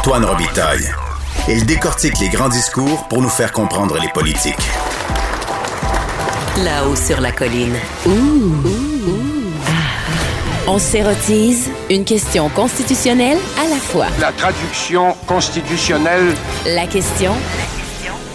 Antoine Robitaille. Il décortique les grands discours pour nous faire comprendre les politiques. Là-haut sur la colline. On s'érotise une question constitutionnelle à la fois. La traduction constitutionnelle. La question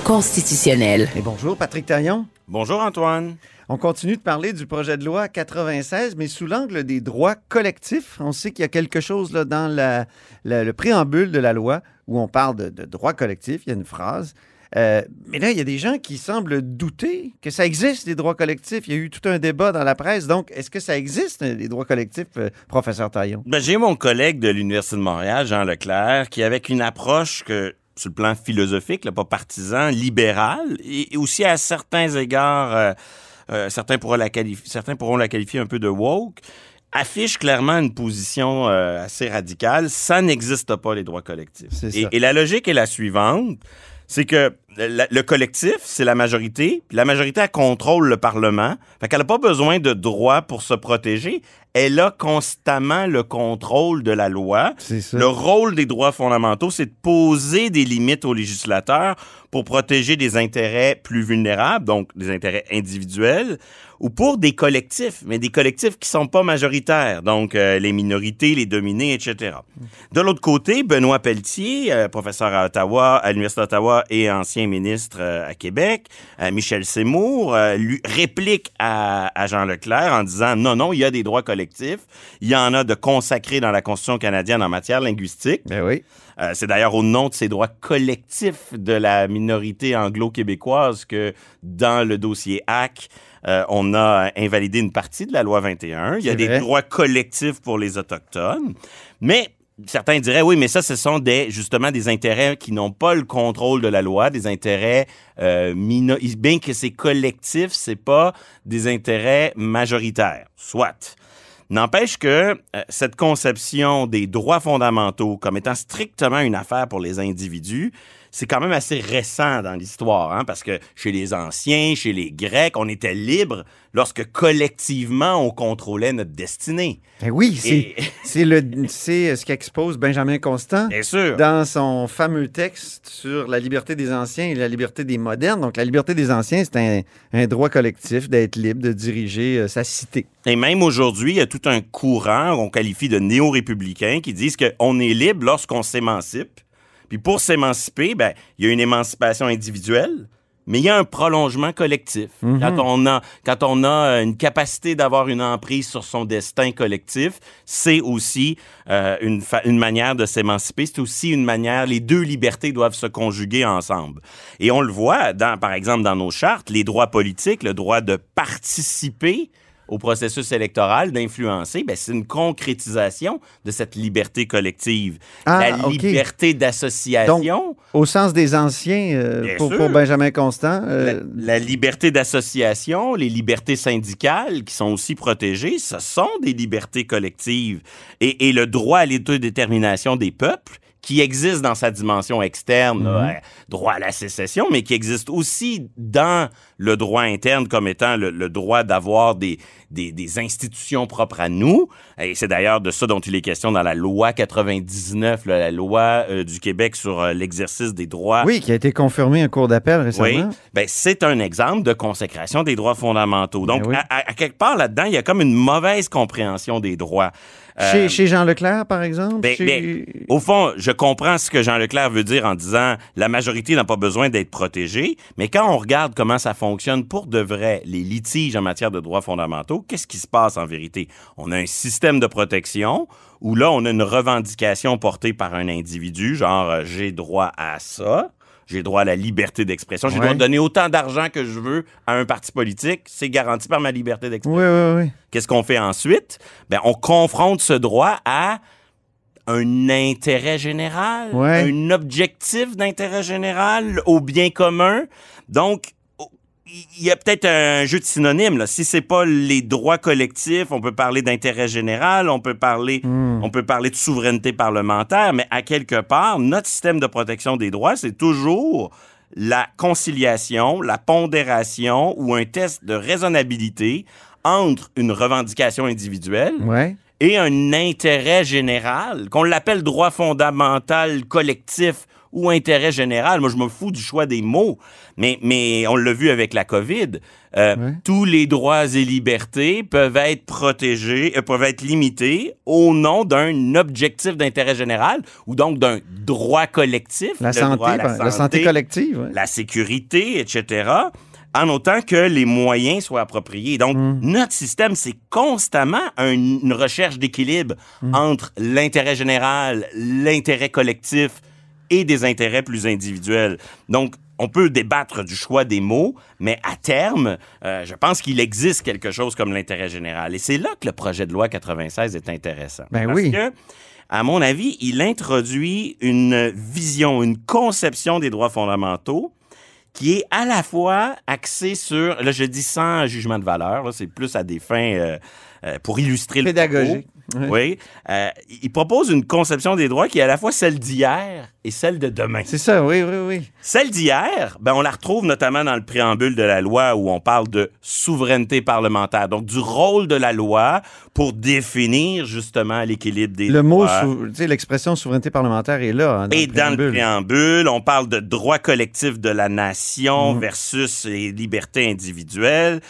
constitutionnelle. Et bonjour, Patrick Taillon. Bonjour Antoine. On continue de parler du projet de loi 96, mais sous l'angle des droits collectifs. On sait qu'il y a quelque chose là, dans la- la- le préambule de la loi où on parle de, de droits collectifs. Il y a une phrase. Euh, mais là, il y a des gens qui semblent douter que ça existe, les droits collectifs. Il y a eu tout un débat dans la presse. Donc, est-ce que ça existe, les droits collectifs, euh, professeur Taillon? Ben, j'ai mon collègue de l'Université de Montréal, Jean Leclerc, qui avec une approche que sur le plan philosophique, là, pas partisan, libéral, et et aussi à certains égards, euh, euh, certains, pourront la qualifier, certains pourront la qualifier un peu de woke, affiche clairement une position euh, assez radicale. Ça n'existe pas, les droits collectifs. Et, ça. et la logique est la suivante, c'est que le, le collectif, c'est la majorité, puis la majorité, elle contrôle le Parlement. Fait qu'elle n'a pas besoin de droits pour se protéger. Elle a constamment le contrôle de la loi. Ça. Le rôle des droits fondamentaux, c'est de poser des limites aux législateurs pour protéger des intérêts plus vulnérables, donc des intérêts individuels, ou pour des collectifs, mais des collectifs qui sont pas majoritaires, donc euh, les minorités, les dominés, etc. De l'autre côté, Benoît Pelletier, euh, professeur à Ottawa, à l'Université d'Ottawa et ancien ministre euh, à Québec, Michel Seymour, lui réplique à, à Jean Leclerc en disant non, non, il y a des droits collectifs, il y en a de consacrés dans la Constitution canadienne en matière linguistique. Ben oui. Euh, c'est d'ailleurs au nom de ces droits collectifs de la minorité anglo-québécoise que dans le dossier HAC, euh, on a invalidé une partie de la loi 21. Il y a des vrai. droits collectifs pour les Autochtones. Mais certains diraient, oui, mais ça, ce sont des, justement des intérêts qui n'ont pas le contrôle de la loi, des intérêts euh, mino- Bien que c'est collectif, c'est pas des intérêts majoritaires. Soit. N'empêche que euh, cette conception des droits fondamentaux comme étant strictement une affaire pour les individus, c'est quand même assez récent dans l'histoire, hein, parce que chez les anciens, chez les Grecs, on était libre lorsque collectivement on contrôlait notre destinée. Ben oui, c'est Et- c'est le- c'est ce qu'expose Benjamin Constant. Bien sûr. dans son fameux texte sur la liberté des anciens et la liberté des modernes. Donc, la liberté des anciens, c'est un, un droit collectif d'être libre, de diriger euh, sa cité. Et même aujourd'hui, il y a tout un courant qu'on qualifie de néo-républicains qui disent qu'on est libre lorsqu'on s'émancipe. Puis pour s'émanciper, ben, il y a une émancipation individuelle, mais il y a un prolongement collectif. Quand on a, quand on a euh, une capacité d'avoir une emprise sur son destin collectif, c'est aussi euh, une, une manière de s'émanciper. C'est aussi une manière, les deux libertés doivent se conjuguer ensemble. Et on le voit, dans, par exemple, dans nos chartes, les droits politiques, le droit de participer au processus électoral, d'influencer, ben, c'est une concrétisation de cette liberté collective. Ah, la liberté d'association, Au sens des anciens, euh, pour, Benjamin Constant, euh, la, la liberté d'association, les libertés syndicales qui sont aussi protégées, ce sont des libertés collectives. Et, et le droit à l'autodétermination des peuples, qui existe dans sa dimension externe, là, euh, droit à la sécession, mais qui existe aussi dans le droit interne comme étant le, le droit d'avoir des, des, des institutions propres à nous. Et c'est d'ailleurs de ça dont il est question dans la loi 99, là, la loi euh, du Québec sur euh, l'exercice des droits oui, qui a été confirmé en cours d'appel récemment. oui, ben, c'est un exemple de consécration des droits fondamentaux. Donc, Ben oui. à- à quelque part là-dedans, il y a comme une mauvaise compréhension des droits. Euh, Chez, chez Jean Leclerc, par exemple? ben, chez- ben, au fond, je comprends ce que Jean Leclerc veut dire en disant la majorité n'a pas besoin d'être protégée, mais quand on regarde comment ça fonctionne pour de vrai, les litiges en matière de droits fondamentaux, qu'est-ce qui se passe en vérité? On a un système de protection où là, on a une revendication portée par un individu, genre euh, j'ai droit à ça. J'ai droit à la liberté d'expression. J'ai Ouais. droit de donner autant d'argent que je veux à un parti politique. C'est garanti par ma liberté d'expression. Oui, oui, oui. Qu'est-ce qu'on fait ensuite? Ben, on confronte ce droit à un intérêt général, Ouais. un objectif d'intérêt général au bien commun. Donc, il y a peut-être un jeu de synonymes. Là. Si c'est pas les droits collectifs, on peut parler d'intérêt général, on peut parler, on peut parler de souveraineté parlementaire, mais à quelque part, notre système de protection des droits, c'est toujours la conciliation, la pondération ou un test de raisonnabilité entre une revendication individuelle Ouais. et un intérêt général, qu'on l'appelle droit fondamental collectif ou intérêt général. Moi, je me fous du choix des mots, mais, mais on l'a vu avec la COVID. Euh. Tous les droits et libertés peuvent être protégés, euh, peuvent être limités au nom d'un objectif d'intérêt général ou donc d'un droit collectif. La santé, droit ben, la santé collective. ouais. la sécurité, etc., en autant que les moyens soient appropriés. Donc, Mm. notre système, c'est constamment un- une recherche d'équilibre Mm. entre l'intérêt général, l'intérêt collectif et des intérêts plus individuels. Donc, on peut débattre du choix des mots, mais à terme, euh, je pense qu'il existe quelque chose comme l'intérêt général. Et c'est là que le projet de loi 96 est intéressant. Ben Parce oui. que, à mon avis, il introduit une vision, une conception des droits fondamentaux qui est à la fois axée sur, là je dis sans jugement de valeur, c'est plus à des fins euh, euh, pour illustrer le Pédagogique. propos. Oui. Euh, il propose une conception des droits qui est à la fois celle d'hier et celle de demain. C'est ça, oui, oui, oui. Celle d'hier, ben, on la retrouve notamment dans le préambule de la loi où on parle de souveraineté parlementaire. Donc, du rôle de la loi pour définir justement l'équilibre des Le mot, droits. sou- tu sais, l'expression souveraineté parlementaire est là. hein, dans Et le dans le préambule. on parle de droit collectif de la nation Mhm. versus les libertés individuelles.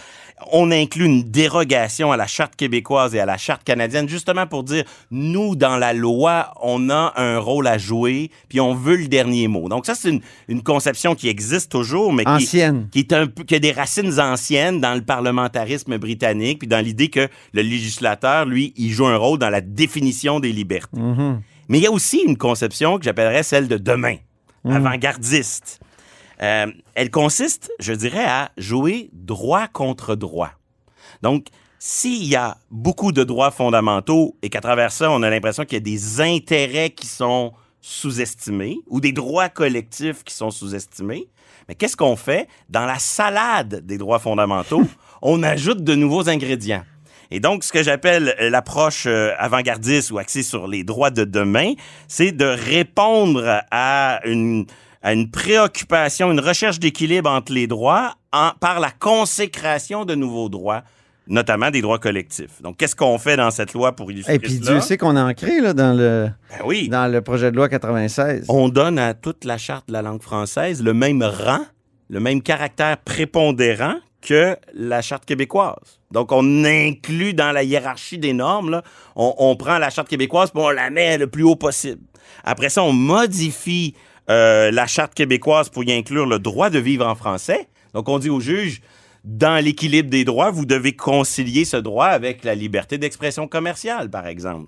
On inclut une dérogation à la charte québécoise et à la charte canadienne, justement pour dire, nous, dans la loi, on a un rôle à jouer, puis on veut le dernier mot. Donc ça, c'est une, une conception qui existe toujours, mais qui, Ancienne. qui est un peu, qui a des racines anciennes dans le parlementarisme britannique, puis dans l'idée que le législateur, lui, il joue un rôle dans la définition des libertés. Mhm. Mais il y a aussi une conception que j'appellerais celle de demain, avant-gardiste. Euh, elle consiste, je dirais, à jouer droit contre droit. Donc, s'il y a beaucoup de droits fondamentaux et qu'à travers ça, on a l'impression qu'il y a des intérêts qui sont sous-estimés ou des droits collectifs qui sont sous-estimés, mais qu'est-ce qu'on fait? Dans la salade des droits fondamentaux, on ajoute de nouveaux ingrédients. Et donc, ce que j'appelle euh, l'approche euh, avant-gardiste ou axée sur les droits de demain, c'est de répondre à une, à une préoccupation, une recherche d'équilibre entre les droits en- par la consécration de nouveaux droits, notamment des droits collectifs. Donc, qu'est-ce qu'on fait dans cette loi pour illustrer Et puis? Dieu sait qu'on a ancré là, dans, le, Ben oui. dans le projet de loi 96. On donne à toute la charte de la langue française le même rang, le même caractère prépondérant que la charte québécoise. Donc, on inclut dans la hiérarchie des normes, là, on, on prend la charte québécoise puis on la met le plus haut possible. Après ça, on modifie euh, la charte québécoise pour y inclure le droit de vivre en français. Donc, on dit au juge, dans l'équilibre des droits, vous devez concilier ce droit avec la liberté d'expression commerciale, par exemple.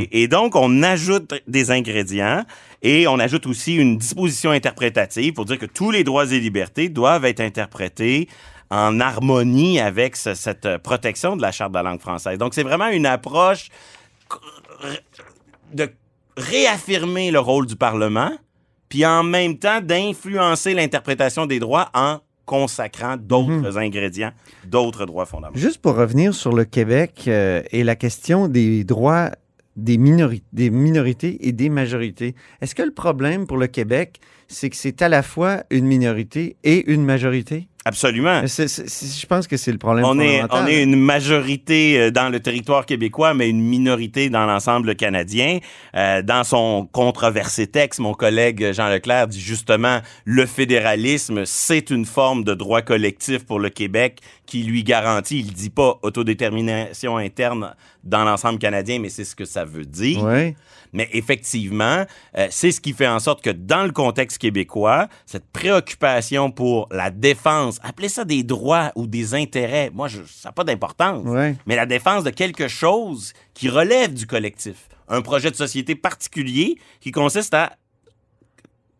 Et, et donc, on ajoute des ingrédients et on ajoute aussi une disposition interprétative pour dire que tous les droits et libertés doivent être interprétés en harmonie avec ce- cette protection de la Charte de la langue française. Donc, c'est vraiment une approche de réaffirmer le rôle du Parlement, puis en même temps d'influencer l'interprétation des droits en consacrant d'autres ingrédients, d'autres droits fondamentaux. Juste pour revenir sur le Québec euh, et la question des droits des, minori- des minorités et des majorités. Est-ce que le problème pour le Québec, c'est que c'est à la fois une minorité et une majorité? Absolument. Je pense que c'est le problème On est, on est une majorité euh, dans le territoire québécois, mais une minorité dans l'ensemble canadien. Euh, dans son controversé texte, mon collègue Jean Leclerc dit justement le fédéralisme, c'est une forme de droit collectif pour le Québec qui lui garantit, il dit pas autodétermination interne dans l'ensemble canadien, mais c'est ce que ça veut dire. Ouais. Mais effectivement, euh, c'est ce qui fait en sorte que dans le contexte québécois, cette préoccupation pour la défense, appelez ça des droits ou des intérêts, moi, je, ça n'a pas d'importance. Ouais. Mais la défense de quelque chose qui relève du collectif. Un projet de société particulier qui consiste à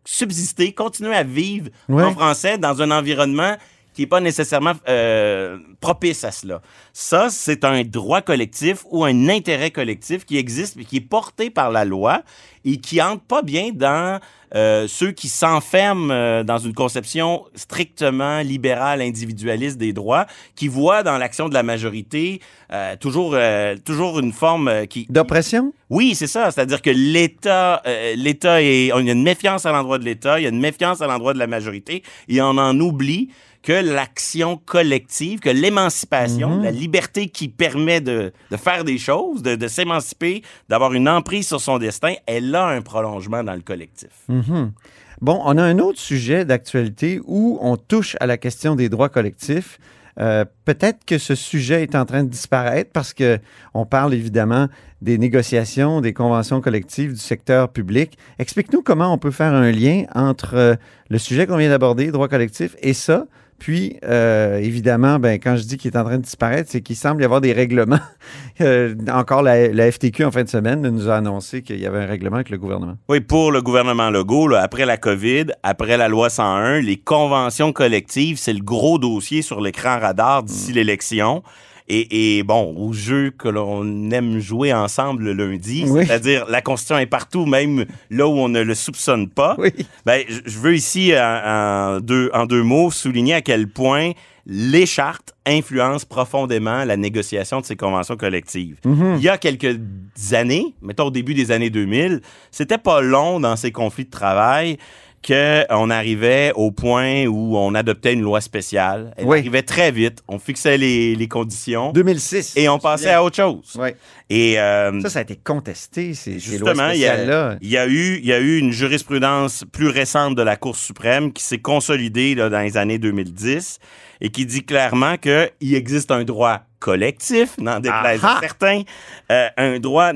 subsister, continuer à vivre Ouais. en français dans un environnement qui n'est pas nécessairement euh, propice à cela. Ça, c'est un droit collectif ou un intérêt collectif qui existe et qui est porté par la loi et qui entre pas bien dans euh, ceux qui s'enferment euh, dans une conception strictement libérale, individualiste des droits, qui voient dans l'action de la majorité euh, toujours, toujours une forme qui, D'oppression? oui, c'est ça. C'est-à-dire que l'État, l'État est, on- il y a une méfiance à l'endroit de l'État, il y a une méfiance à l'endroit de la majorité, et on en oublie que l'action collective, que l'émancipation, la liberté qui permet de, de faire des choses, de, de s'émanciper, d'avoir une emprise sur son destin, elle a un prolongement dans le collectif. Mhm. Bon, on a un autre sujet d'actualité où on touche à la question des droits collectifs. Euh, Peut-être que ce sujet est en train de disparaître parce que on parle évidemment des négociations, des conventions collectives du secteur public. Explique-nous comment on peut faire un lien entre euh, le sujet qu'on vient d'aborder, droits collectifs, et ça. Puis, euh, évidemment, ben, quand je dis qu'il est en train de disparaître, c'est qu'il semble y avoir des règlements. Euh, encore, la, la FTQ, en fin de semaine, nous a annoncé qu'il y avait un règlement avec le gouvernement. Oui, pour le gouvernement Legault, là, après la COVID, après la loi 101, les conventions collectives, c'est le gros dossier sur l'écran radar d'ici l'élection. Et, et bon, au jeu que l'on aime jouer ensemble le lundi, Oui. c'est-à-dire la Constitution est partout, même là où on ne le soupçonne pas. Oui. Ben, je veux ici, en, en deux, en deux mots, souligner à quel point les chartes influencent profondément la négociation de ces conventions collectives. Il y a quelques années, mettons au début des années 2000, c'était pas long dans ces conflits de travail qu'on arrivait au point où on adoptait une loi spéciale. Elle Oui. arrivait très vite. On fixait les, les conditions 2006. et on passait à autre chose. Oui. Et euh, Ça, ça a été contesté, ces, ces lois Justement, il y, a, spéciales-là. il y a eu, il y a eu une jurisprudence plus récente de la Cour suprême qui s'est consolidée là, dans les années 2010 et qui dit clairement qu'il existe un droit collectif, n'en déplaise à certains, euh, un droit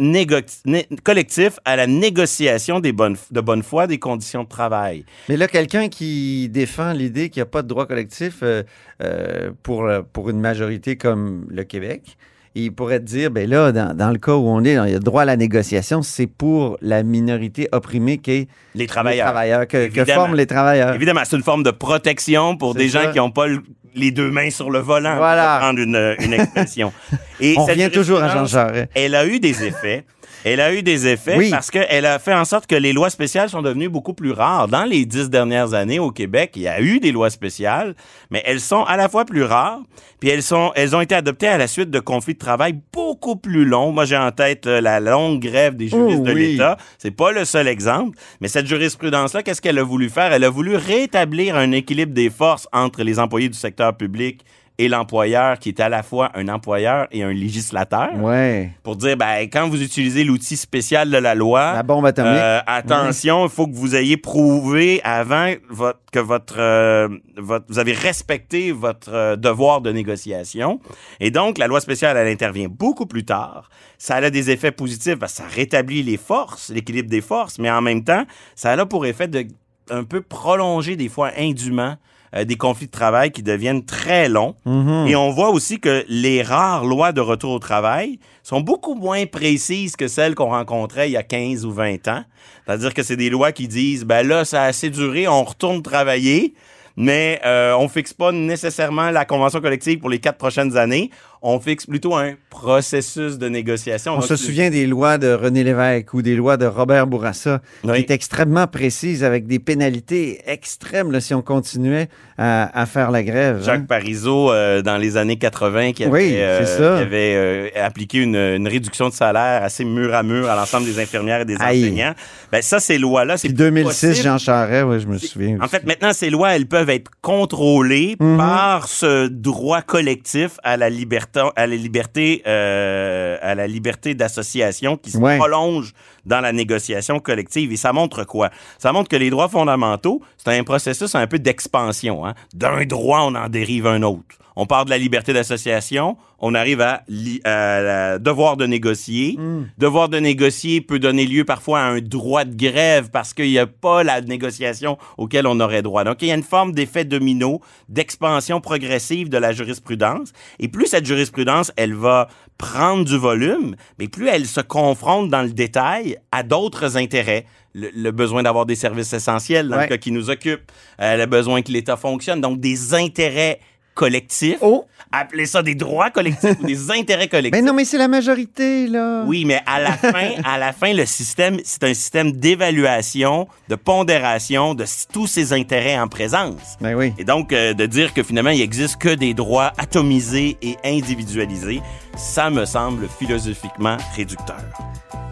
collectif à la négociation des bonnes, de bonne foi des conditions de travail. Mais là, quelqu'un qui défend l'idée qu'il n'y a pas de droit collectif euh, euh, pour, pour une majorité comme le Québec, il pourrait te dire, ben là, dans, dans le cas où on est, il y a droit à la négociation, c'est pour la minorité opprimée qui est Les les travailleurs. travailleurs, que, forment les travailleurs. Évidemment, c'est une forme de protection pour des ça. gens qui n'ont pas le- les deux mains sur le volant, Voilà. pour prendre une, une expression. Et On revient toujours à Jean Charest. Elle a eu des effets. Elle a eu des effets Oui. parce qu'elle a fait en sorte que les lois spéciales sont devenues beaucoup plus rares. Dans les dix dernières années au Québec, il y a eu des lois spéciales, mais elles sont à la fois plus rares, puis elles sont, elles ont été adoptées à la suite de conflits de travail beaucoup plus longs. Moi, j'ai en tête euh, la longue grève des juristes Oh, de oui. l'État. C'est pas le seul exemple, mais cette jurisprudence-là, qu'est-ce qu'elle a voulu faire? Elle a voulu rétablir un équilibre des forces entre les employés du secteur public et l'employeur qui est à la fois un employeur et un législateur Ouais. pour dire ben quand vous utilisez l'outil spécial de la loi La bombe atomique. euh, attention, il faut que vous ayez prouvé avant votre- que votre, euh, votre- vous avez respecté votre euh, devoir de négociation. Et donc, la loi spéciale, elle intervient beaucoup plus tard. Ça a des effets positifs parce que ça rétablit les forces, l'équilibre des forces, mais en même temps, ça a pour effet de un peu prolonger des fois indûment euh, des conflits de travail qui deviennent très longs. Mhm. Et on voit aussi que les rares lois de retour au travail sont beaucoup moins précises que celles qu'on rencontrait il y a 15 ou 20 ans. C'est-à-dire que c'est des lois qui disent, ben là, ça a assez duré, on retourne travailler, mais euh, on fixe pas nécessairement la convention collective pour les quatre prochaines années. On fixe plutôt un processus de négociation. On Donc, se souvient des lois de René Lévesque ou des lois de Robert Bourassa, Oui. qui étaient extrêmement précises avec des pénalités extrêmes là, si on continuait à, à faire la grève. Jacques hein. Parizeau, euh, dans les années 80, qui avait, Oui, euh, qui avait euh, appliqué une, une réduction de salaire assez mur à mur à l'ensemble des infirmières et des Aïe. enseignants. Ben, ça, ces lois-là, c'est Puis plus 2006, possible. Jean Charest, oui, je me souviens. En fait, maintenant, ces lois, elles peuvent être contrôlées Mhm. par ce droit collectif à la liberté, à la liberté, euh, à la liberté d'association qui se Ouais. prolonge dans la négociation collective. Et ça montre quoi? Ça montre que les droits fondamentaux, c'est un processus un peu d'expansion. Hein? D'un droit, on en dérive un autre. On part de la liberté d'association, on arrive à, li- à la devoir de négocier. Devoir de négocier peut donner lieu parfois à un droit de grève parce qu'il n'y a pas la négociation auquel on aurait droit. Donc, il y a une forme d'effet domino, d'expansion progressive de la jurisprudence. Et plus cette jurisprudence, elle va prendre du volume, mais plus elle se confronte dans le détail à d'autres intérêts. Le, le besoin d'avoir des services essentiels dans Ouais. le cas qui nous occupe, euh, le besoin que l'État fonctionne, donc des intérêts collectifs. Oh! Appelez ça des droits collectifs ou des intérêts collectifs. Ben non, mais c'est la majorité, là. Oui, mais à la fin, à la fin, le système, c'est un système d'évaluation, de pondération de tous ces intérêts en présence. Ben oui. Et donc, euh, de dire que finalement, il existe que des droits atomisés et individualisés, ça me semble philosophiquement réducteur.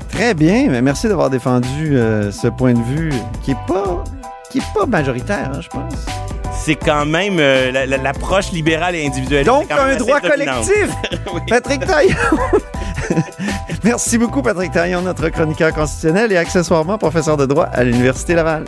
Très bien, mais merci d'avoir défendu euh, ce point de vue qui est pas qui est pas majoritaire, hein, je pense. C'est quand même euh, la- la- l'approche libérale et individuelle. Donc, un droit collectif. Patrick Taillon. Merci beaucoup, Patrick Taillon, notre chroniqueur constitutionnel et accessoirement professeur de droit à l'Université Laval.